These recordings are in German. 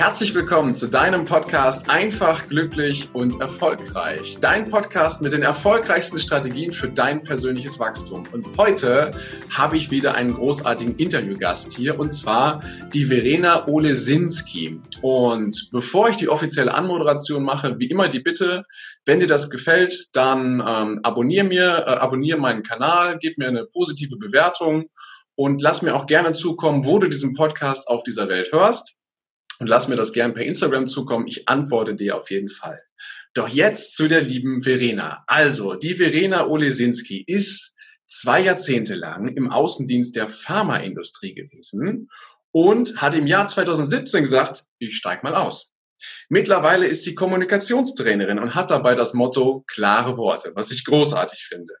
Herzlich willkommen zu deinem Podcast Einfach, glücklich und erfolgreich. Dein Podcast mit den erfolgreichsten Strategien für dein persönliches Wachstum. Und heute habe ich wieder einen großartigen Interviewgast hier und zwar die Verena Olesinski. Und bevor ich die offizielle Anmoderation mache, wie immer die Bitte, wenn dir das gefällt, dann ähm, abonniere mir, äh, abonniere meinen Kanal, gib mir eine positive Bewertung und lass mir auch gerne zukommen, wo du diesen Podcast auf dieser Welt hörst und lass mir das gern per Instagram zukommen. Ich antworte dir auf jeden Fall. Doch jetzt zu der lieben Verena. Also, die Verena Olesinski ist zwei Jahrzehnte lang im Außendienst der Pharmaindustrie gewesen und hat im Jahr 2017 gesagt, ich steig mal aus. Mittlerweile ist sie Kommunikationstrainerin und hat dabei das Motto klare Worte, was ich großartig finde.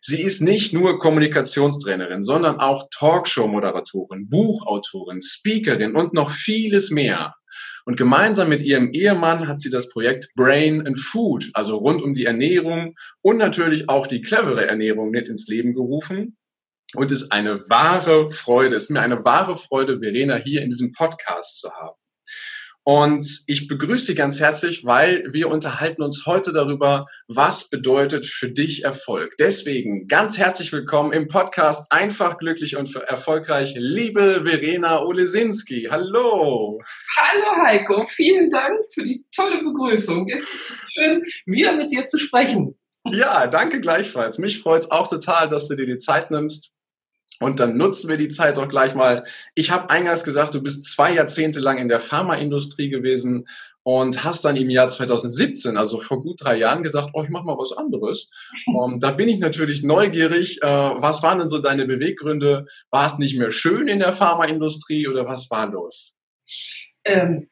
Sie ist nicht nur Kommunikationstrainerin, sondern auch Talkshow-Moderatorin, Buchautorin, Speakerin und noch vieles mehr. Und gemeinsam mit ihrem Ehemann hat sie das Projekt Brain and Food, also rund um die Ernährung und natürlich auch die clevere Ernährung mit ins Leben gerufen. Und es ist eine wahre Freude, es ist mir eine wahre Freude, Verena hier in diesem Podcast zu haben. Und ich begrüße Sie ganz herzlich, weil wir unterhalten uns heute darüber, was bedeutet für dich Erfolg. Deswegen ganz herzlich willkommen im Podcast Einfach, glücklich und erfolgreich, liebe Verena Olesinski. Hallo. Hallo Heiko, vielen Dank für die tolle Begrüßung. Es ist schön, wieder mit dir zu sprechen. Ja, danke gleichfalls. Mich freut es auch total, dass du dir die Zeit nimmst. Und dann nutzen wir die Zeit doch gleich mal. Ich habe eingangs gesagt, du bist zwei Jahrzehnte lang in der Pharmaindustrie gewesen und hast dann im Jahr 2017, also vor gut drei Jahren, gesagt, oh, ich mache mal was anderes. Um, ähm, da bin ich natürlich neugierig. Äh, was waren denn so deine Beweggründe? War es nicht mehr schön in der Pharmaindustrie oder was war los? Ähm,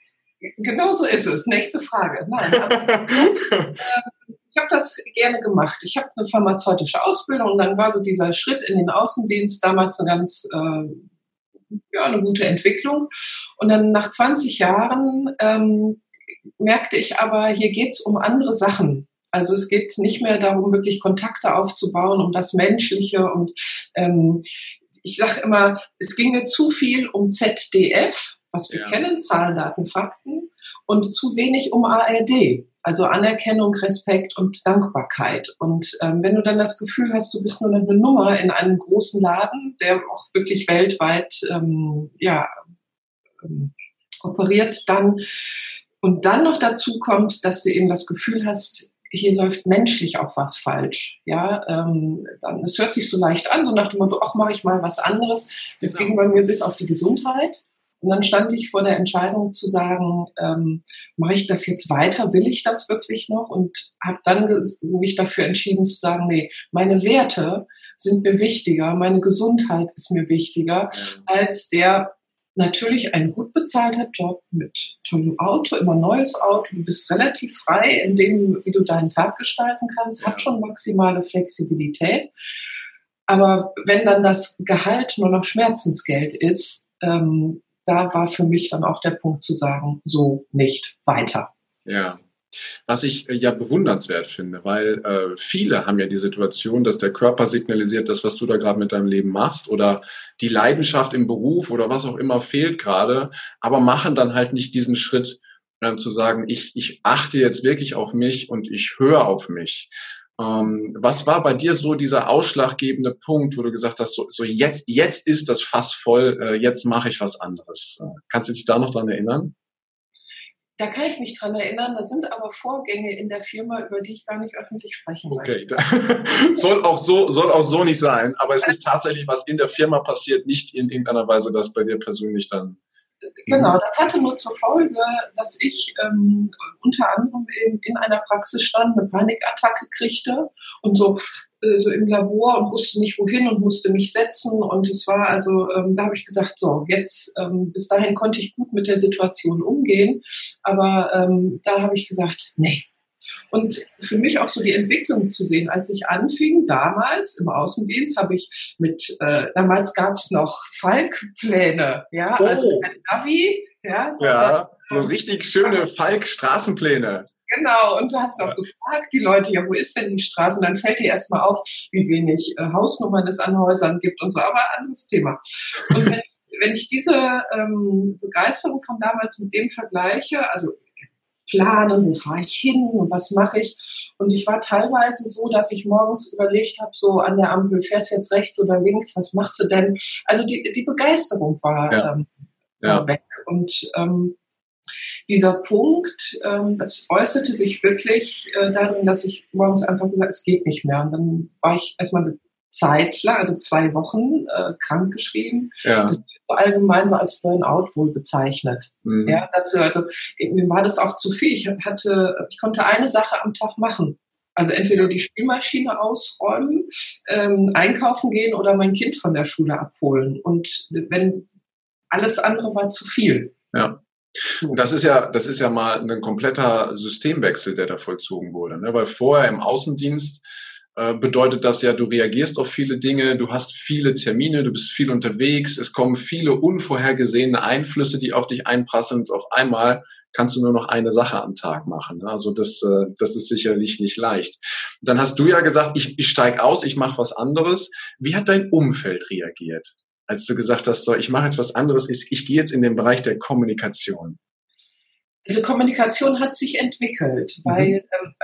genau so ist es. Nächste Frage. Nein, ähm, ich habe das gerne gemacht. Ich habe eine pharmazeutische Ausbildung und dann war so dieser Schritt in den Außendienst damals eine ganz äh, ja, eine gute Entwicklung. Und dann nach 20 Jahren ähm, merkte ich aber, hier geht's um andere Sachen. Also es geht nicht mehr darum, wirklich Kontakte aufzubauen, um das Menschliche und ähm, ich sage immer, es ginge zu viel um ZDF, was wir ja. kennen, Zahlen, Daten, Fakten, und zu wenig um ARD. Also Anerkennung, Respekt und Dankbarkeit. Und ähm, wenn du dann das Gefühl hast, du bist nur noch eine Nummer in einem großen Laden, der auch wirklich weltweit ähm, ja, ähm, operiert, dann und dann noch dazu kommt, dass du eben das Gefühl hast, hier läuft menschlich auch was falsch. Ja, ähm, dann, es hört sich so leicht an, so nach dem Motto, ach, mache ich mal was anderes. Das genau. ging bei mir bis auf die Gesundheit. Und dann stand ich vor der Entscheidung zu sagen, ähm, mache ich das jetzt weiter? Will ich das wirklich noch? Und habe dann mich dafür entschieden zu sagen, nee, meine Werte sind mir wichtiger, meine Gesundheit ist mir wichtiger als der natürlich ein gut bezahlter Job mit tollem Auto, immer neues Auto. Du bist relativ frei in dem, wie du deinen Tag gestalten kannst, hat schon maximale Flexibilität. Aber wenn dann das Gehalt nur noch Schmerzensgeld ist, ähm, da war für mich dann auch der Punkt zu sagen, so nicht weiter. Ja. Was ich äh, ja bewundernswert finde, weil äh, viele haben ja die Situation, dass der Körper signalisiert, das, was du da gerade mit deinem Leben machst oder die Leidenschaft im Beruf oder was auch immer fehlt gerade, aber machen dann halt nicht diesen Schritt äh, zu sagen, ich, ich achte jetzt wirklich auf mich und ich höre auf mich. Ähm, was war bei dir so dieser ausschlaggebende Punkt, wo du gesagt hast, so, so jetzt, jetzt ist das Fass voll, äh, jetzt mache ich was anderes? Kannst du dich da noch dran erinnern? Da kann ich mich dran erinnern. Da sind aber Vorgänge in der Firma, über die ich gar nicht öffentlich sprechen okay. möchte. soll auch so, soll auch so nicht sein. Aber es ist tatsächlich was in der Firma passiert, nicht in irgendeiner Weise, dass bei dir persönlich dann Genau, das hatte nur zur Folge, dass ich ähm, unter anderem in, in einer Praxis stand, eine Panikattacke kriegte und so äh, so im Labor und wusste nicht wohin und musste mich setzen und es war also ähm, da habe ich gesagt so jetzt ähm, bis dahin konnte ich gut mit der Situation umgehen aber ähm, da habe ich gesagt nee und für mich auch so die Entwicklung zu sehen, als ich anfing, damals im Außendienst, habe ich mit, äh, damals gab es noch Falk-Pläne, ja, oh. also ein Navi, ja, so, ja, so richtig schöne Falk-Straßenpläne. Genau, und du hast auch ja. gefragt, die Leute, ja, wo ist denn die Straße? Und dann fällt dir erstmal auf, wie wenig äh, Hausnummern es an Häusern gibt und so, aber anderes Thema. Und wenn wenn ich diese ähm, Begeisterung von damals mit dem vergleiche, also planen, wo fahre ich hin und was mache ich. Und ich war teilweise so, dass ich morgens überlegt habe, so an der Ampel, fährst jetzt rechts oder links, was machst du denn? Also die, die Begeisterung war ja. Ähm, ja. weg. Und ähm, dieser Punkt, ähm, das äußerte sich wirklich äh, darin, dass ich morgens einfach gesagt es geht nicht mehr. Und dann war ich erstmal eine Zeit lang, also zwei Wochen, äh, krankgeschrieben. Ja. Das allgemein so als Burnout wohl bezeichnet. Mhm. Ja, das, also mir war das auch zu viel. Ich hatte, ich konnte eine Sache am Tag machen. Also entweder die Spielmaschine ausräumen, ähm, einkaufen gehen oder mein Kind von der Schule abholen. Und wenn alles andere war zu viel. Ja. So. Das ist ja, das ist ja mal ein kompletter Systemwechsel, der da vollzogen wurde. Ne? Weil vorher im Außendienst bedeutet das ja, du reagierst auf viele Dinge, du hast viele Termine, du bist viel unterwegs, es kommen viele unvorhergesehene Einflüsse, die auf dich einprasseln und auf einmal kannst du nur noch eine Sache am Tag machen. Ne? Also das, äh, das ist sicherlich nicht leicht. Dann hast du ja gesagt, ich, ich steige aus, ich mache was anderes. Wie hat dein Umfeld reagiert, als du gesagt hast, so, ich mache jetzt was anderes, ich, ich gehe jetzt in den Bereich der Kommunikation? Also Kommunikation hat sich entwickelt, weil mhm. ähm,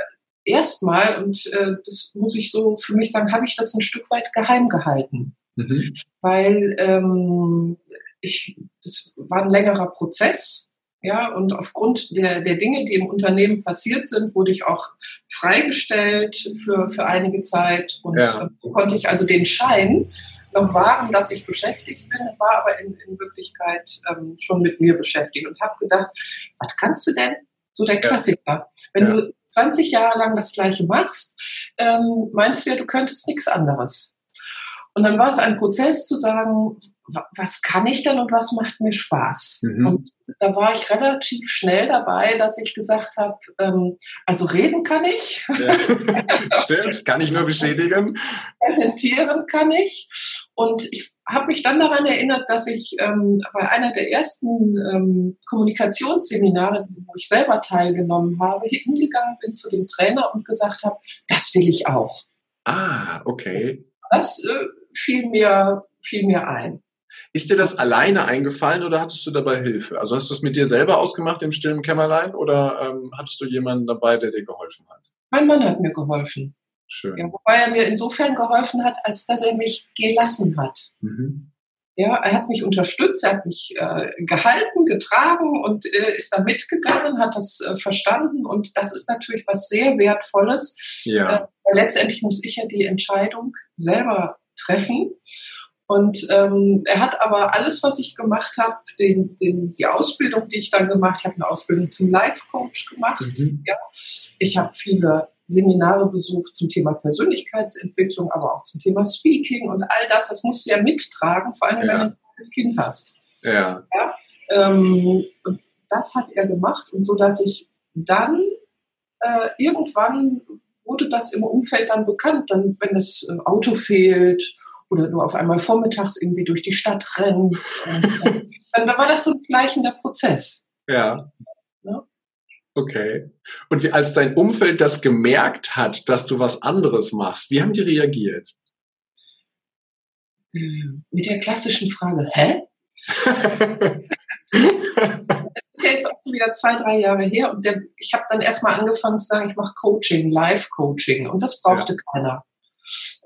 erstmal, und äh, das muss ich so für mich sagen, habe ich das ein Stück weit geheim gehalten. Mhm. Weil ähm, ich, das war ein längerer Prozess. Ja, und aufgrund der, der Dinge, die im Unternehmen passiert sind, wurde ich auch freigestellt für, für einige Zeit und ja. äh, konnte ich also den Schein noch wahren, dass ich beschäftigt bin, war aber in, in Wirklichkeit ähm, schon mit mir beschäftigt und habe gedacht, was kannst du denn? So der Klassiker. Wenn ja. du 20 Jahre lang das Gleiche machst, ähm, meinst du ja, du könntest nichts anderes. Und dann war es ein Prozess zu sagen, was kann ich denn und was macht mir Spaß? Mhm. Und da war ich relativ schnell dabei, dass ich gesagt habe, ähm, also reden kann ich. Ja. Stimmt, kann ich nur bestätigen. Präsentieren kann ich. Und ich habe mich dann daran erinnert, dass ich ähm, bei einer der ersten ähm, Kommunikationsseminare, wo ich selber teilgenommen habe, hingegangen bin zu dem Trainer und gesagt habe, das will ich auch. Ah, okay. Das äh, fiel, mir, fiel mir ein. Ist dir das alleine eingefallen oder hattest du dabei Hilfe? Also hast du es mit dir selber ausgemacht im stillen Kämmerlein oder ähm, hattest du jemanden dabei, der dir geholfen hat? Mein Mann hat mir geholfen. Schön. Ja, wobei er mir insofern geholfen hat, als dass er mich gelassen hat. Mhm. Ja, er hat mich unterstützt, er hat mich äh, gehalten, getragen und äh, ist da mitgegangen, hat das äh, verstanden und das ist natürlich was sehr Wertvolles. Ja. Äh, letztendlich muss ich ja die Entscheidung selber treffen. Und ähm, er hat aber alles, was ich gemacht habe, den, den, die Ausbildung, die ich dann gemacht habe, eine Ausbildung zum Life-Coach gemacht. Mhm. Ja. Ich habe viele Seminare besucht zum Thema Persönlichkeitsentwicklung, aber auch zum Thema Speaking und all das. Das musst du ja mittragen, vor allem ja. wenn du ein kleines Kind hast. Ja. ja ähm, und das hat er gemacht und so, dass ich dann äh, irgendwann wurde das im Umfeld dann bekannt, dann wenn das äh, Auto fehlt oder du auf einmal vormittags irgendwie durch die Stadt rennst. Und, äh, dann, dann war das so ein schleichender Prozess. Ja. ja. Okay. Und wie, als dein Umfeld das gemerkt hat, dass du was anderes machst, wie haben die reagiert? Hm, mit der klassischen Frage, hä? das ist ja jetzt auch schon wieder zwei, drei Jahre her und der, ich habe dann erstmal angefangen zu sagen, ich mache Coaching, Live-Coaching und das brauchte ja. keiner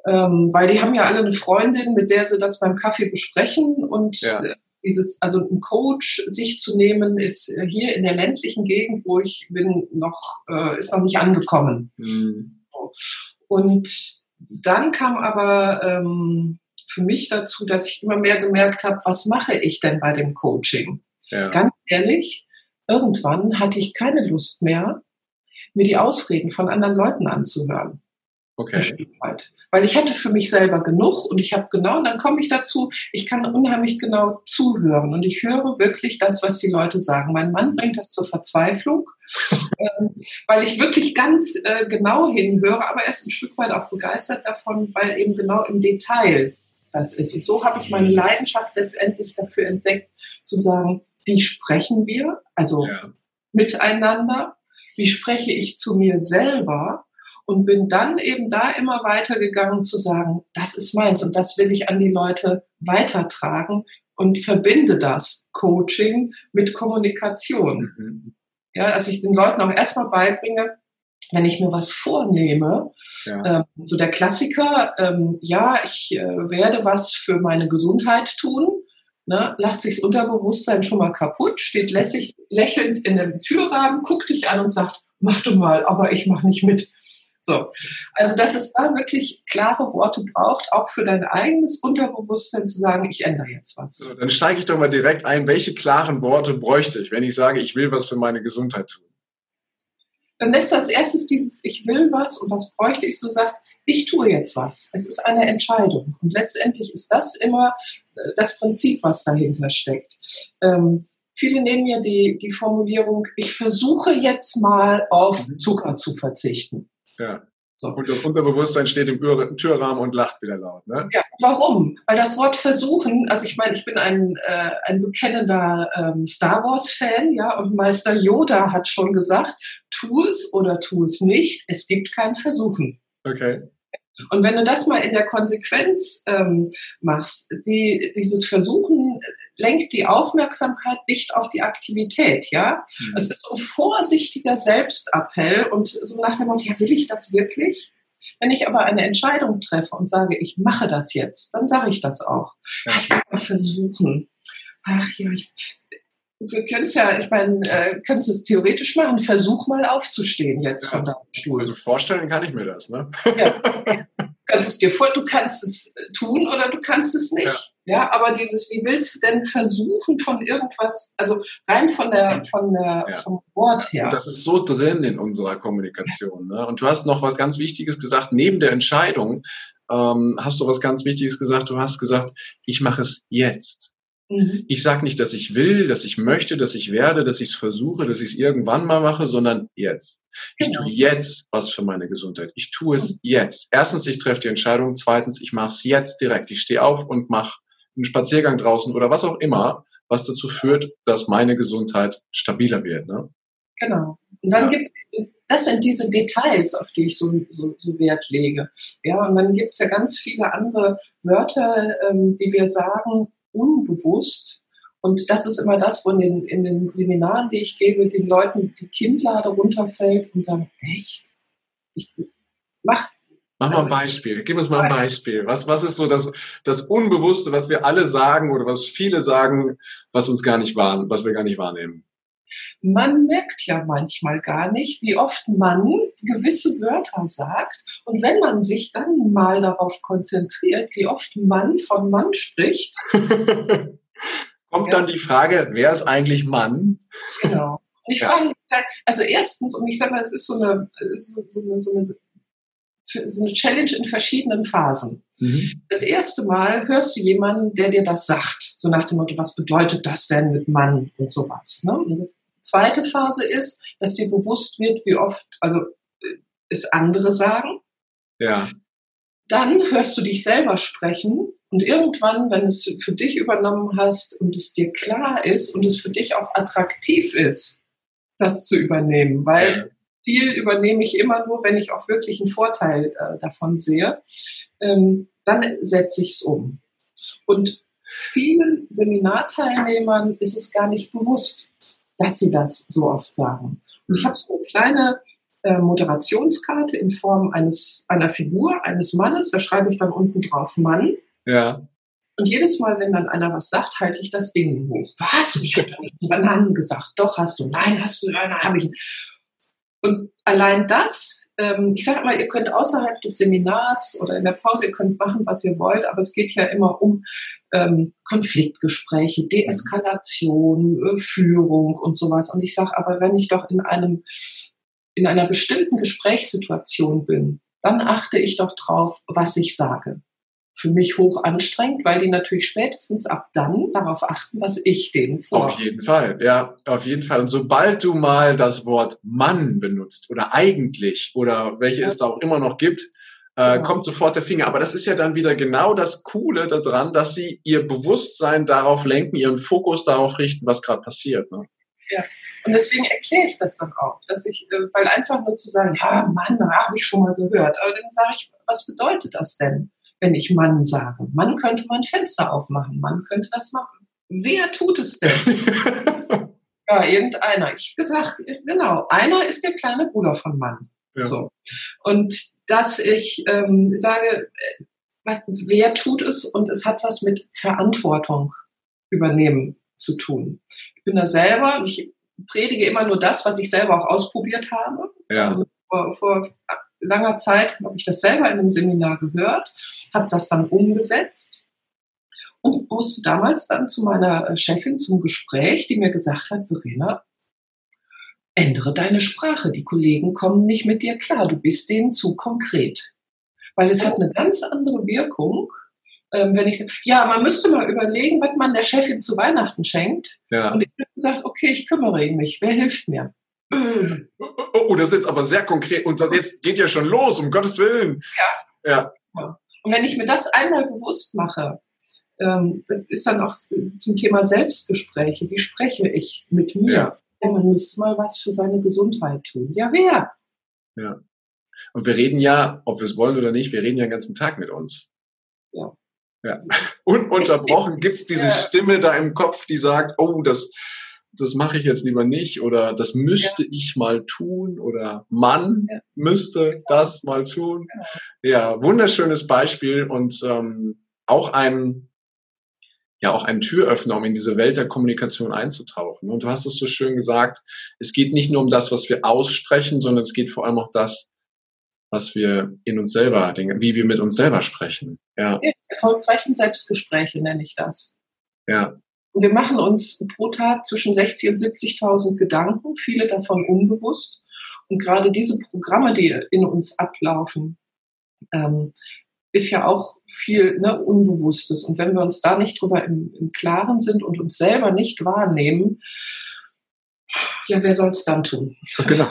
ähm, weil die haben ja alle eine Freundin, mit der sie das beim Kaffee besprechen und ja. Dieses, also ein Coach sich zu nehmen, ist äh, hier in der ländlichen Gegend, wo ich bin, noch, äh, ist noch nicht angekommen. Mhm. Und dann kam aber ähm, für mich dazu, dass ich immer mehr gemerkt habe, was mache ich denn bei dem Coaching? Ja. Ganz ehrlich, irgendwann hatte ich keine Lust mehr, mir die Ausreden von anderen Leuten anzuhören. Okay. Weil ich hatte für mich selber genug und ich habe genau, und dann komme ich dazu, ich kann unheimlich genau zuhören und ich höre wirklich das, was die Leute sagen. Mein Mann bringt das zur Verzweiflung, ähm, weil ich wirklich ganz äh, genau hinhöre, aber er ist ein Stück weit auch begeistert davon, weil eben genau im Detail das ist. Und so habe ich meine Leidenschaft letztendlich dafür entdeckt, zu sagen, wie sprechen wir, also ja. miteinander, wie spreche ich zu mir selber und bin dann eben da immer weitergegangen zu sagen, das ist meins und das will ich an die Leute weitertragen, und verbinde das Coaching mit Kommunikation. Mhm. Ja, als ich den Leuten auch erstmal beibringe, wenn ich mir was vornehme, ja. ähm, so der Klassiker, ähm, ja, ich äh, werde was für meine Gesundheit tun, ne, lacht sich das Unterbewusstsein schon mal kaputt, steht lässig, lächelnd in dem Türrahmen, guckt dich an und sagt, mach du mal, aber ich mach nicht mit. So. Also, dass es da wirklich klare Worte braucht, auch für dein eigenes Unterbewusstsein zu sagen, ich ändere jetzt was. So, dann steige ich doch mal direkt ein. Welche klaren Worte bräuchte ich, wenn ich sage, ich will was für meine Gesundheit tun? Dann lässt du als erstes dieses Ich will was und was bräuchte ich, du sagst, ich tue jetzt was. Es ist eine Entscheidung. Und letztendlich ist das immer äh, das Prinzip, was dahinter steckt. Ähm, viele nehmen ja die, die Formulierung, ich versuche jetzt mal auf mhm. Zucker zu verzichten. Ja. So. Und das Unterbewusstsein steht im Türrahmen und lacht wieder laut. Ne? Ja, warum? Weil das Wort versuchen, also ich meine, ich bin ein, äh, ein bekennender ähm, Star Wars-Fan, ja, und Meister Yoda hat schon gesagt, tu es oder tu es nicht, es gibt kein Versuchen. Okay. Und wenn du das mal in der Konsequenz ähm, machst, die, dieses Versuchen lenkt die Aufmerksamkeit nicht auf die Aktivität, ja. Mhm. Es ist so ein vorsichtiger Selbstappell und so nach dem Motto, ja, will ich das wirklich? Wenn ich aber eine Entscheidung treffe und sage, ich mache das jetzt, dann sage ich das auch. Ja. Ich will mal versuchen. Ach ja, ich, wir können es ja, ich meine, äh, können es theoretisch machen. Versuch mal aufzustehen jetzt ja. von deinem Stuhl. Also vorstellen kann ich mir das, ne? Ja. Du kannst es dir vor, du kannst es tun oder du kannst es nicht. Ja. Ja, aber dieses, wie willst du denn versuchen von irgendwas, also rein von der, von der, ja. vom Wort her. Und das ist so drin in unserer Kommunikation. Ne? Und du hast noch was ganz Wichtiges gesagt, neben der Entscheidung ähm, hast du was ganz Wichtiges gesagt. Du hast gesagt, ich mache es jetzt. Mhm. Ich sage nicht, dass ich will, dass ich möchte, dass ich werde, dass ich es versuche, dass ich es irgendwann mal mache, sondern jetzt. Ich genau. tue jetzt was für meine Gesundheit. Ich tue es mhm. jetzt. Erstens, ich treffe die Entscheidung. Zweitens, ich mache es jetzt direkt. Ich stehe auf und mache einen Spaziergang draußen oder was auch immer, was dazu führt, dass meine Gesundheit stabiler wird. Ne? Genau. Und dann ja. gibt das sind diese Details, auf die ich so, so, so Wert lege. Ja, und dann gibt es ja ganz viele andere Wörter, ähm, die wir sagen, unbewusst. Und das ist immer das, wo in den, in den Seminaren, die ich gebe, den Leuten die Kinnlade runterfällt und sagen, echt? Ich mach Mach mal ein also, Beispiel. Gib uns mal ein Beispiel. Was, was ist so das, das Unbewusste, was wir alle sagen oder was viele sagen, was uns gar nicht wahren, was wir gar nicht wahrnehmen? Man merkt ja manchmal gar nicht, wie oft man gewisse Wörter sagt. Und wenn man sich dann mal darauf konzentriert, wie oft man von Mann spricht. Kommt ja. dann die Frage, wer ist eigentlich Mann? Genau. Ich ja. frage halt, also erstens, und ich sage mal, es ist so eine, so, so eine, so eine so eine Challenge in verschiedenen Phasen. Mhm. Das erste Mal hörst du jemanden, der dir das sagt, so nach dem Motto, was bedeutet das denn mit Mann und sowas. Ne? Und die zweite Phase ist, dass dir bewusst wird, wie oft, also äh, es andere sagen. Ja. Dann hörst du dich selber sprechen und irgendwann, wenn es für dich übernommen hast und es dir klar ist und es für dich auch attraktiv ist, das zu übernehmen, weil Ziel übernehme ich immer nur, wenn ich auch wirklich einen Vorteil äh, davon sehe. Ähm, dann setze ich es um. Und vielen Seminarteilnehmern ist es gar nicht bewusst, dass sie das so oft sagen. Und ich habe so eine kleine äh, Moderationskarte in Form eines, einer Figur, eines Mannes, da schreibe ich dann unten drauf Mann. Ja. Und jedes Mal, wenn dann einer was sagt, halte ich das Ding hoch. Was? Ich habe nicht Bananen gesagt. Doch, hast du. Nein, hast du. Nein, habe ich. Und allein das, ich sage mal, ihr könnt außerhalb des Seminars oder in der Pause, ihr könnt machen, was ihr wollt, aber es geht ja immer um ähm, Konfliktgespräche, Deeskalation, äh, Führung und sowas. Und ich sage aber, wenn ich doch in einem in einer bestimmten Gesprächssituation bin, dann achte ich doch drauf, was ich sage für mich hoch anstrengend, weil die natürlich spätestens ab dann darauf achten, was ich denen vor. Auf jeden Fall, ja, auf jeden Fall. Und sobald du mal das Wort Mann benutzt oder eigentlich oder welche ja. es da auch immer noch gibt, äh, genau. kommt sofort der Finger. Aber das ist ja dann wieder genau das Coole daran, dass sie ihr Bewusstsein darauf lenken, ihren Fokus darauf richten, was gerade passiert. Ne? Ja. Und deswegen erkläre ich das dann auch, dass ich, äh, weil einfach nur zu sagen, ja, Mann, habe ich schon mal gehört. Aber dann sage ich, was bedeutet das denn? Wenn ich Mann sage. Mann könnte man Fenster aufmachen, Mann könnte das machen. wer tut es denn? ja, irgendeiner. Ich gesagt, genau, einer ist der kleine Bruder von Mann. Ja. So. Und dass ich ähm, sage, was, wer tut es und es hat was mit Verantwortung übernehmen zu tun. Ich bin da selber, ich predige immer nur das, was ich selber auch ausprobiert habe. Ja. Also vor, vor langer Zeit habe ich das selber in einem Seminar gehört, habe das dann umgesetzt und musste damals dann zu meiner äh, Chefin zum Gespräch, die mir gesagt hat, Verena, ändere deine Sprache. Die Kollegen kommen nicht mit dir klar. Du bist denen zu konkret. Weil es hat eine ganz andere Wirkung, ähm, wenn ich sage, ja, man müsste mal überlegen, was man der Chefin zu Weihnachten schenkt. Ja. Und ich habe gesagt, okay, ich kümmere mich. Wer hilft mir? Oh, das ist jetzt aber sehr konkret. Und das jetzt geht ja schon los, um Gottes Willen. Ja. ja. Und wenn ich mir das einmal bewusst mache, ähm, das ist dann auch zum Thema Selbstgespräche. Wie spreche ich mit mir? Ja. ja. man müsste mal was für seine Gesundheit tun. Ja, wer? Ja. Und wir reden ja, ob wir es wollen oder nicht, wir reden ja den ganzen Tag mit uns. Ja. Ja. Ununterbrochen gibt es diese ja. Stimme da im Kopf, die sagt, oh, das, das mache ich jetzt lieber nicht oder das müsste ja. ich mal tun oder man ja. müsste das mal tun. Genau. Ja, wunderschönes Beispiel und ähm, auch ein ja auch ein Türöffner, um in diese Welt der Kommunikation einzutauchen. Und du hast es so schön gesagt, es geht nicht nur um das, was wir aussprechen, sondern es geht vor allem auch das, was wir in uns selber, denken, wie wir mit uns selber sprechen. Ja. Erfolgreichen Selbstgespräche nenne ich das. Ja. Wir machen uns pro Tag zwischen 60 und 70.000 Gedanken, viele davon unbewusst. Und gerade diese Programme, die in uns ablaufen, ähm, ist ja auch viel ne, Unbewusstes. Und wenn wir uns da nicht drüber im, im Klaren sind und uns selber nicht wahrnehmen, ja, wer soll es dann tun? Genau,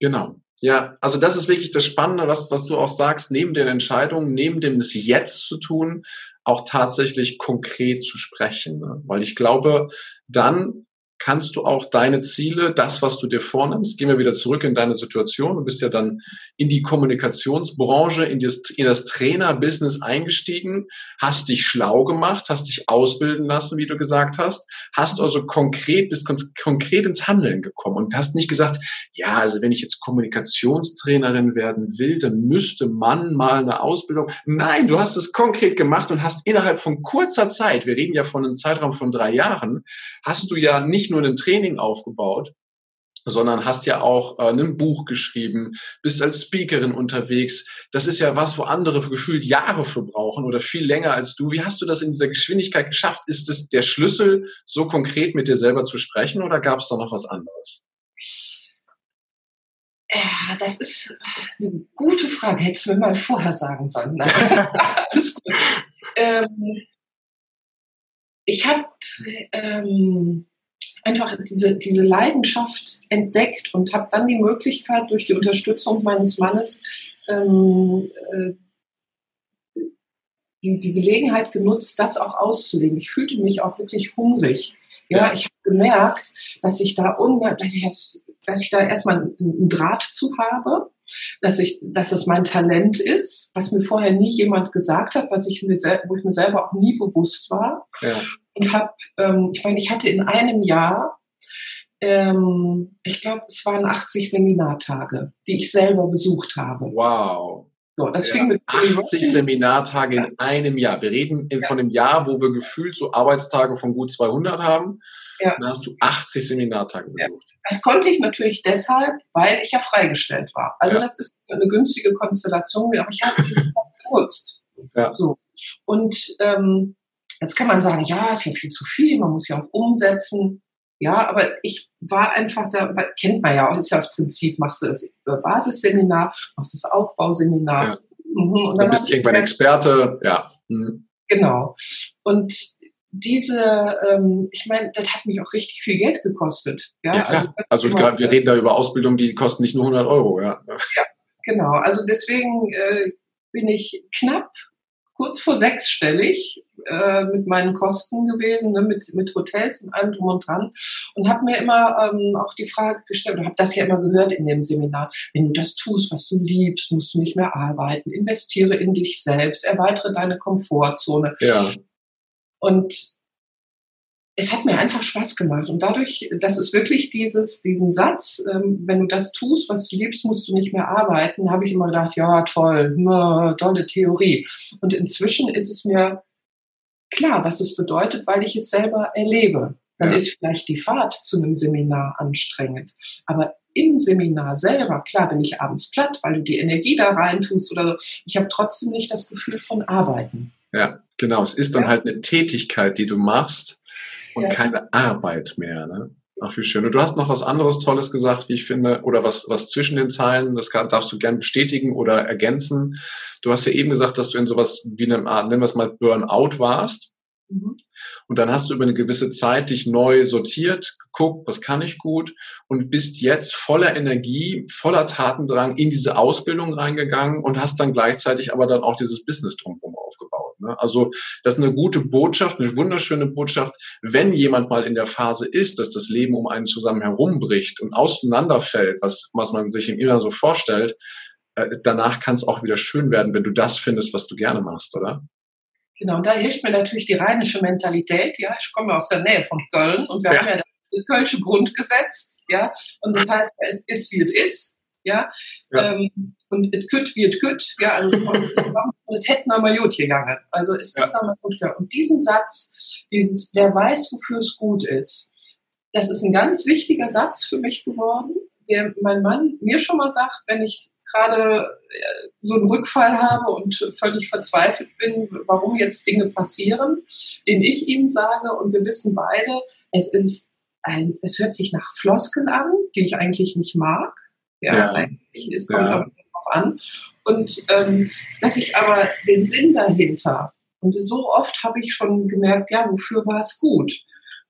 genau. Ja, also das ist wirklich das Spannende, was, was du auch sagst, neben den Entscheidungen, neben dem das Jetzt zu tun, auch tatsächlich konkret zu sprechen. Ne? Weil ich glaube, dann kannst du auch deine Ziele, das, was du dir vornimmst, gehen wir wieder zurück in deine Situation. Du bist ja dann in die Kommunikationsbranche, in das, in das Trainer-Business eingestiegen, hast dich schlau gemacht, hast dich ausbilden lassen, wie du gesagt hast, hast also konkret, bist konkret ins Handeln gekommen und hast nicht gesagt, ja, also wenn ich jetzt Kommunikationstrainerin werden will, dann müsste man mal eine Ausbildung. Nein, du hast es konkret gemacht und hast innerhalb von kurzer Zeit, wir reden ja von einem Zeitraum von drei Jahren, hast du ja nicht nur ein Training aufgebaut, sondern hast ja auch äh, ein Buch geschrieben, bist als Speakerin unterwegs. Das ist ja was, wo andere gefühlt Jahre für brauchen oder viel länger als du. Wie hast du das in dieser Geschwindigkeit geschafft? Ist es der Schlüssel, so konkret mit dir selber zu sprechen oder gab es da noch was anderes? Ja, das ist eine gute Frage. Hättest du mir mal vorher sagen sollen. Alles gut. Ähm, ich habe ähm, einfach diese, diese Leidenschaft entdeckt und habe dann die Möglichkeit durch die Unterstützung meines Mannes ähm, äh, die, die Gelegenheit genutzt, das auch auszulegen. Ich fühlte mich auch wirklich hungrig. Ja, ich habe gemerkt, dass ich da, dass ich das, dass ich da erstmal einen Draht zu habe, dass ich, dass das mein Talent ist, was mir vorher nie jemand gesagt hat, was ich mir, wo ich mir selber auch nie bewusst war. Ja und habe, ähm, ich meine, ich hatte in einem Jahr, ähm, ich glaube, es waren 80 Seminartage, die ich selber besucht habe. Wow. So, das ja, fing mit 80 Seminartage in einem Jahr. Wir reden ja. von einem Jahr, wo wir gefühlt so Arbeitstage von gut 200 haben. Ja. Dann hast du 80 Seminartage besucht. Das konnte ich natürlich deshalb, weil ich ja freigestellt war. Also das ist eine günstige Konstellation, aber ich habe diese Zeit genutzt. Ja. So. Und ähm, Jetzt kann man sagen, ja, ist ja viel zu viel, man muss ja auch umsetzen. Ja, aber ich war einfach da, kennt man ja auch, ist ja das Prinzip, machst du das Basisseminar, machst du das Aufbauseminar. Ja. Mhm. Und dann du bist irgendwann Experte, ja. Mhm. Genau. Und diese, ähm, ich meine, das hat mich auch richtig viel Geld gekostet. Ja, ja also, also grad, wir reden da über Ausbildung, die kosten nicht nur 100 Euro, ja. Ja, genau. Also deswegen äh, bin ich knapp kurz vor sechsstellig äh, mit meinen Kosten gewesen, ne, mit, mit Hotels und allem drum und dran. Und habe mir immer ähm, auch die Frage gestellt, und habe das ja immer gehört in dem Seminar, wenn du das tust, was du liebst, musst du nicht mehr arbeiten, investiere in dich selbst, erweitere deine Komfortzone. Ja. Und es hat mir einfach Spaß gemacht. Und dadurch, das ist wirklich dieses, diesen Satz, ähm, wenn du das tust, was du liebst, musst du nicht mehr arbeiten, habe ich immer gedacht, ja, toll, tolle Theorie. Und inzwischen ist es mir klar, was es bedeutet, weil ich es selber erlebe. Dann ja. ist vielleicht die Fahrt zu einem Seminar anstrengend. Aber im Seminar selber, klar bin ich abends platt, weil du die Energie da rein tust oder so. Ich habe trotzdem nicht das Gefühl von Arbeiten. Ja, genau. Es ist dann ja. halt eine Tätigkeit, die du machst und ja. keine Arbeit mehr. Ne? Ach, wie schön. Und du hast noch was anderes Tolles gesagt, wie ich finde, oder was, was zwischen den Zeilen, das darfst du gern bestätigen oder ergänzen. Du hast ja eben gesagt, dass du in sowas wie einem Art, nennen wir es mal Burnout warst. Mhm. Und dann hast du über eine gewisse Zeit dich neu sortiert, geguckt, was kann ich gut und bist jetzt voller Energie, voller Tatendrang in diese Ausbildung reingegangen und hast dann gleichzeitig aber dann auch dieses Business drumherum? Also das ist eine gute Botschaft, eine wunderschöne Botschaft, wenn jemand mal in der Phase ist, dass das Leben um einen zusammen herumbricht und auseinanderfällt, was, was man sich im Inneren so vorstellt, äh, danach kann es auch wieder schön werden, wenn du das findest, was du gerne machst, oder? Genau, und da hilft mir natürlich die rheinische Mentalität. Ja, ich komme aus der Nähe von Köln und wir ja. haben ja das Kölsche Grundgesetz. Ja, und das heißt, es ist wie es ist. Ja, ja. Ähm, und es kütt wie es kütt. Ja, also es hätten wir mal gut gegangen. Also es ja. ist nochmal gut gegangen. Und diesen Satz, dieses, wer weiß, wofür es gut ist, das ist ein ganz wichtiger Satz für mich geworden, der mein Mann mir schon mal sagt, wenn ich gerade äh, so einen Rückfall habe und völlig verzweifelt bin, warum jetzt Dinge passieren, den ich ihm sage und wir wissen beide, es ist ein, es hört sich nach Floskeln an, die ich eigentlich nicht mag. Ja, ja. eigentlich, es kommt ja. An. Und ähm, dass ich aber den Sinn dahinter, und so oft habe ich schon gemerkt, ja, wofür war es gut?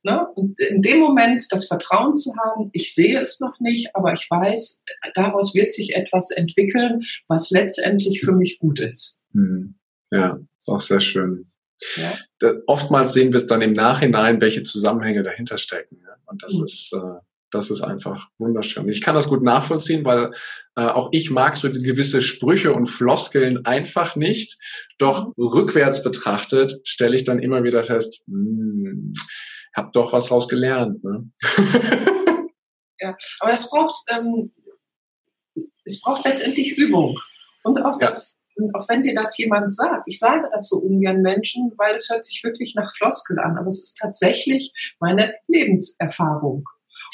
Ne? Und in dem Moment das Vertrauen zu haben, ich sehe es noch nicht, aber ich weiß, daraus wird sich etwas entwickeln, was letztendlich für mich gut ist. Hm. Ja, ist auch sehr schön. Ja. Da, oftmals sehen wir es dann im Nachhinein, welche Zusammenhänge dahinter stecken. Ja? Und das mhm. ist, äh, das ist einfach wunderschön. Ich kann das gut nachvollziehen, weil äh, auch ich mag so gewisse Sprüche und Floskeln einfach nicht. Doch mhm. rückwärts betrachtet stelle ich dann immer wieder fest, mh, hm, habe doch was raus gelernt. Ne? ja, aber es braucht, ähm, es braucht letztendlich Übung. Und auch das, ja. auch wenn dir das jemand sagt, ich sage das so ungern Menschen, weil es hört sich wirklich nach Floskel an, aber es ist tatsächlich meine Lebenserfahrung.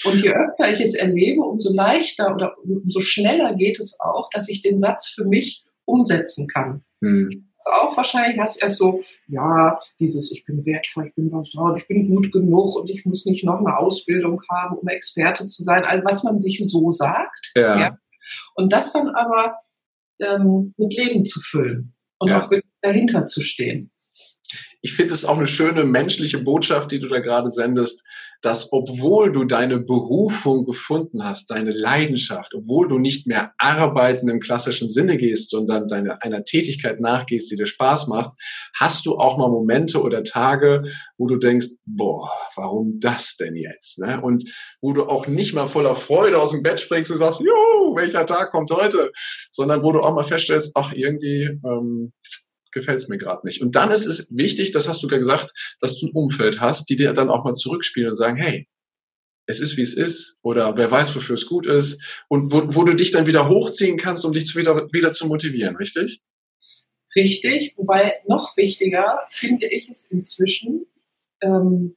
Und je öfter ich es erlebe, umso leichter oder umso schneller geht es auch, dass ich den Satz für mich umsetzen kann. Hm auch wahrscheinlich, hast erst so, ja, dieses, ich bin wertvoll, ich bin vertraut, ich bin gut genug und ich muss nicht noch eine Ausbildung haben, um Experte zu sein. Also was man sich so sagt. Ja. ja. Und das dann aber ähm, mit Leben zu füllen und ja. auch wirklich dahinter zu stehen ich finde es auch eine schöne menschliche Botschaft, die du da gerade sendest, dass obwohl du deine Berufung gefunden hast, deine Leidenschaft, obwohl du nicht mehr arbeiten im klassischen Sinne gehst, sondern deiner einer Tätigkeit nachgehst, die dir Spaß macht, hast du auch mal Momente oder Tage, wo du denkst, boah, warum das denn jetzt? Ne? Und wo du auch nicht mal voller Freude aus dem Bett springst und sagst, jo, welcher Tag kommt heute? Sondern wo du auch mal feststellst, ach, irgendwie, ähm, gefällt es mir gerade nicht. Und dann ist es wichtig, das hast du ja gesagt, dass du ein Umfeld hast, die dir dann auch mal zurückspielen und sagen, hey, es ist wie es ist oder wer weiß, wofür es gut ist und wo, wo du dich dann wieder hochziehen kannst, um dich wieder, wieder zu motivieren, richtig? Richtig, wobei noch wichtiger finde ich es inzwischen, ähm,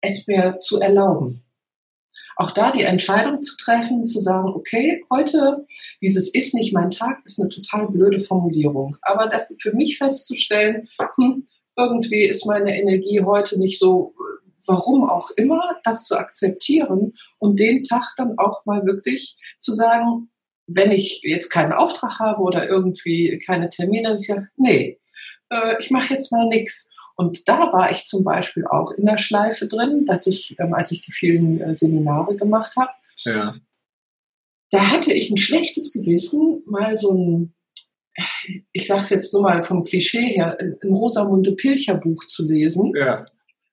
es mir zu erlauben auch da die Entscheidung zu treffen, zu sagen, okay, heute, dieses ist nicht mein Tag, ist eine total blöde Formulierung. Aber das für mich festzustellen, hm, irgendwie ist meine Energie heute nicht so, warum auch immer, das zu akzeptieren und den Tag dann auch mal wirklich zu sagen, wenn ich jetzt keinen Auftrag habe oder irgendwie keine Termine, dann ist ja, nee, äh, ich mache jetzt mal nichts. Und da war ich zum Beispiel auch in der Schleife drin, dass ich, ähm, als ich die vielen äh, Seminare gemacht habe, ja. da hatte ich ein schlechtes Gewissen, mal so ein, ich sage es jetzt nur mal vom Klischee her, ein Rosamunde Pilcher Buch zu lesen. Ja.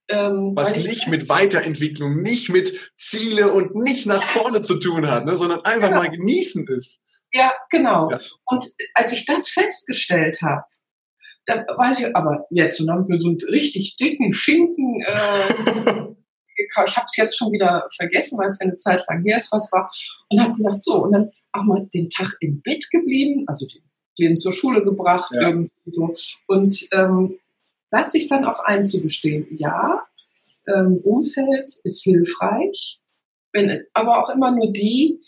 Ähm, Was nicht mit Weiterentwicklung, nicht mit Ziele und nicht nach vorne zu tun hat, ne, sondern einfach genau. mal genießen ist. Ja, genau. Ja. Und als ich das festgestellt habe, da weiß ich, aber jetzt, und dann haben wir so einen richtig dicken Schinken äh, gekauft. Ich habe es jetzt schon wieder vergessen, weil es ja eine Zeit lang her ist, was war. Und habe gesagt, so, und dann auch mal den Tag im Bett geblieben, also den, den zur Schule gebracht, ja. irgendwie so. Und ähm, das sich dann auch einzugestehen, ja, ähm, Umfeld ist hilfreich, wenn, aber auch immer nur die,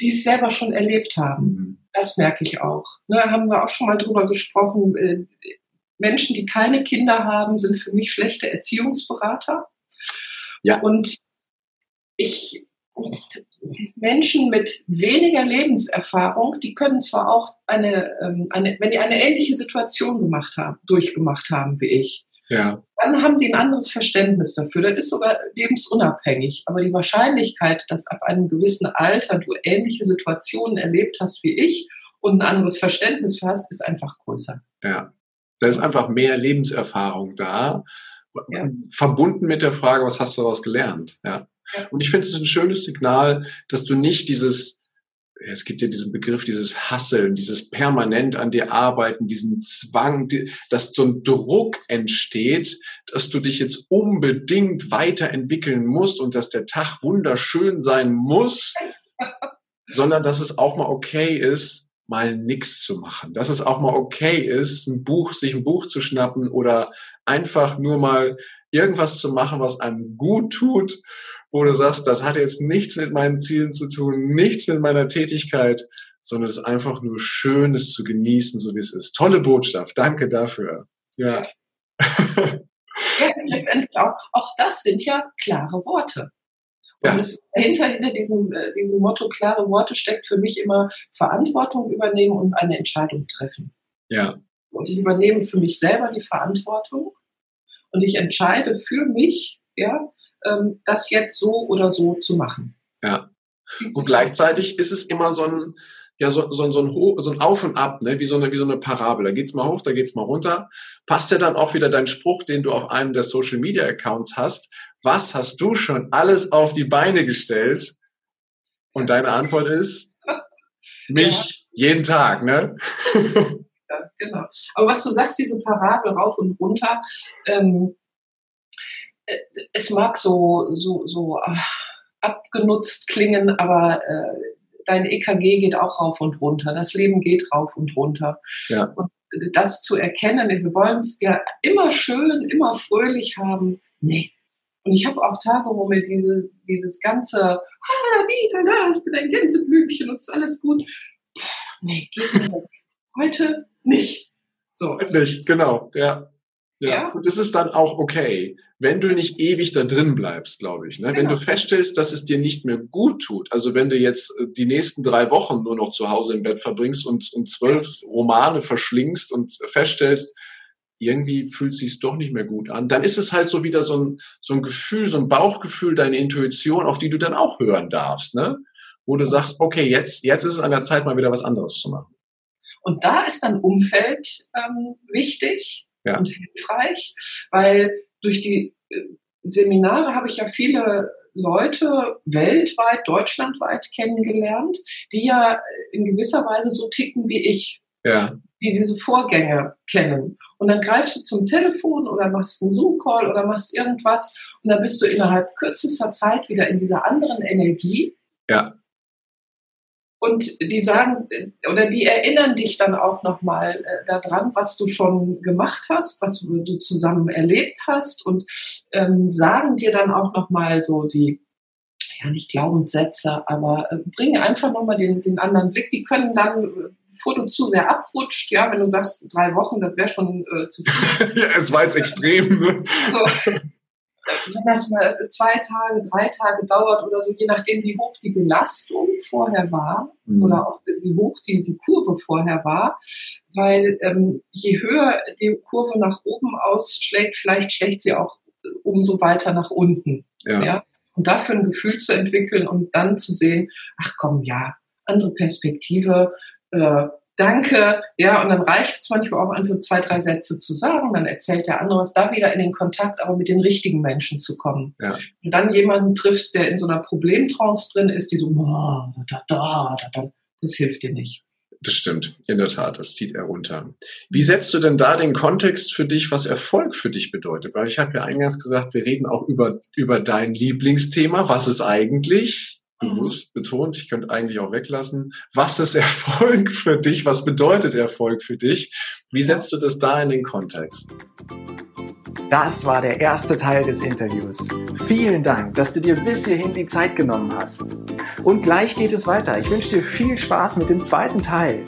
die es selber schon erlebt haben. Mhm. Das merke ich auch. Ne, haben wir auch schon mal drüber gesprochen. Äh, Menschen, die keine Kinder haben, sind für mich schlechte Erziehungsberater. Ja. Und ich, Menschen mit weniger Lebenserfahrung, die können zwar auch eine, ähm, eine, wenn die eine ähnliche Situation gemacht haben, durchgemacht haben wie ich, ja. dann haben die ein anderes Verständnis dafür. Das ist sogar lebensunabhängig. Aber die Wahrscheinlichkeit, dass ab einem gewissen Alter du ähnliche Situationen erlebt hast wie ich und ein anderes Verständnis hast, ist einfach größer. Ja. Da ist einfach mehr Lebenserfahrung da, ja. verbunden mit der Frage, was hast du daraus gelernt? Ja. Und ich finde es ein schönes Signal, dass du nicht dieses, es gibt ja diesen Begriff, dieses Hasseln, dieses permanent an dir arbeiten, diesen Zwang, dass so ein Druck entsteht, dass du dich jetzt unbedingt weiterentwickeln musst und dass der Tag wunderschön sein muss, sondern dass es auch mal okay ist, mal nichts zu machen. Dass es auch mal okay ist, ein Buch, sich ein Buch zu schnappen oder einfach nur mal irgendwas zu machen, was einem gut tut, wo du sagst, das hat jetzt nichts mit meinen Zielen zu tun, nichts mit meiner Tätigkeit, sondern es ist einfach nur schön, es zu genießen, so wie es ist. Tolle Botschaft. Danke dafür. Ja. letztendlich auch, auch das sind ja klare Worte. Und ja. dahinter, hinter diesem, äh, diesem Motto klare Worte steckt für mich immer Verantwortung übernehmen und eine Entscheidung treffen. Ja. Und ich übernehme für mich selber die Verantwortung und ich entscheide für mich, ja, ähm, das jetzt so oder so zu machen. Ja. Und gleichzeitig ist es immer so ein, ja so, so, so, ein, so ein Auf und Ab, ne? wie, so eine, wie so eine Parabel. Da geht's mal hoch, da geht's mal runter. Passt ja dann auch wieder dein Spruch, den du auf einem der Social Media Accounts hast. Was hast du schon alles auf die Beine gestellt? Und deine Antwort ist, mich ja. jeden Tag, ne? ja, genau. Aber was du sagst, diese Parabel rauf und runter, ähm, äh, es mag so, so, so äh, abgenutzt klingen, aber äh, dein EKG geht auch rauf und runter, das Leben geht rauf und runter. Ja. Und das zu erkennen, wir wollen es ja immer schön, immer fröhlich haben. Nee. Und ich habe auch Tage, wo mir diese, dieses ganze, ah, Dieter, da, ich bin ein Gänseblümchen und es ist alles gut. Puh, nee, geht mir heute nicht. So. Nicht, genau, ja. Ja. ja. Und es ist dann auch okay, wenn du nicht ewig da drin bleibst, glaube ich. Ne? Genau. Wenn du feststellst, dass es dir nicht mehr gut tut, also wenn du jetzt äh, die nächsten drei Wochen nur noch zu Hause im Bett verbringst und, und zwölf Romane verschlingst und feststellst, irgendwie fühlt es sich doch nicht mehr gut an, dann ist es halt so wieder so ein, so ein Gefühl, so ein Bauchgefühl, deine Intuition, auf die du dann auch hören darfst, ne? Wo du sagst, okay, jetzt, jetzt ist es an der Zeit, mal wieder was anderes zu machen. Und da ist dann Umfeld ähm, wichtig ja. und hilfreich, weil durch die äh, Seminare habe ich ja viele Leute weltweit, deutschlandweit kennengelernt, die ja in gewisser Weise so ticken wie ich. Ja. Die diese Vorgänge kennen. Und dann greifst du zum Telefon oder machst einen Zoom-Call oder machst irgendwas und dann bist du innerhalb kürzester Zeit wieder in dieser anderen Energie. Ja und die sagen oder die erinnern dich dann auch nochmal äh, daran, was du schon gemacht hast, was du zusammen erlebt hast und ähm, sagen dir dann auch nochmal so die, ja nicht Glaubenssätze, aber äh, bringen einfach nochmal den, den anderen Blick. Die können dann, bevor du zu sehr abrutscht, ja, wenn du sagst drei Wochen, das wäre schon äh, zu viel. ja, es war jetzt extrem. Ne? So, wenn das mal zwei Tage, drei Tage dauert oder so, je nachdem, wie hoch die Belastung vorher war mhm. oder auch wie hoch die, die Kurve vorher war, weil ähm, je höher die Kurve nach oben ausschlägt, vielleicht schlägt sie auch umso weiter nach unten. Ja. ja? Und dafür ein Gefühl zu entwickeln und dann zu sehen, ach komm, ja, andere Perspektive, äh, Danke, ja, und dann reicht es manchmal auch einfach zwei, drei Sätze zu sagen, dann erzählt der andere was, da wieder in den Kontakt aber mit den richtigen Menschen zu kommen. Ja. Und dann jemanden triffst, der in so einer Problemtrance drin ist, die so, oh, da, da, da, da, das hilft dir nicht. Das stimmt, in der Tat, das zieht er runter. Wie setzt du denn da den Kontext für dich, was Erfolg für dich bedeutet? Weil ich habe ja eingangs gesagt, wir reden auch über, über dein Lieblingsthema. Was ist eigentlich? Bewusst betont, ich könnte eigentlich auch weglassen. Was ist Erfolg für dich? Was bedeutet Erfolg für dich? Wie setzt du das da in den Kontext? Das war der erste Teil des Interviews. Vielen Dank, dass du dir bis hierhin die Zeit genommen hast. Und gleich geht es weiter. Ich wünsche dir viel Spaß mit dem zweiten Teil.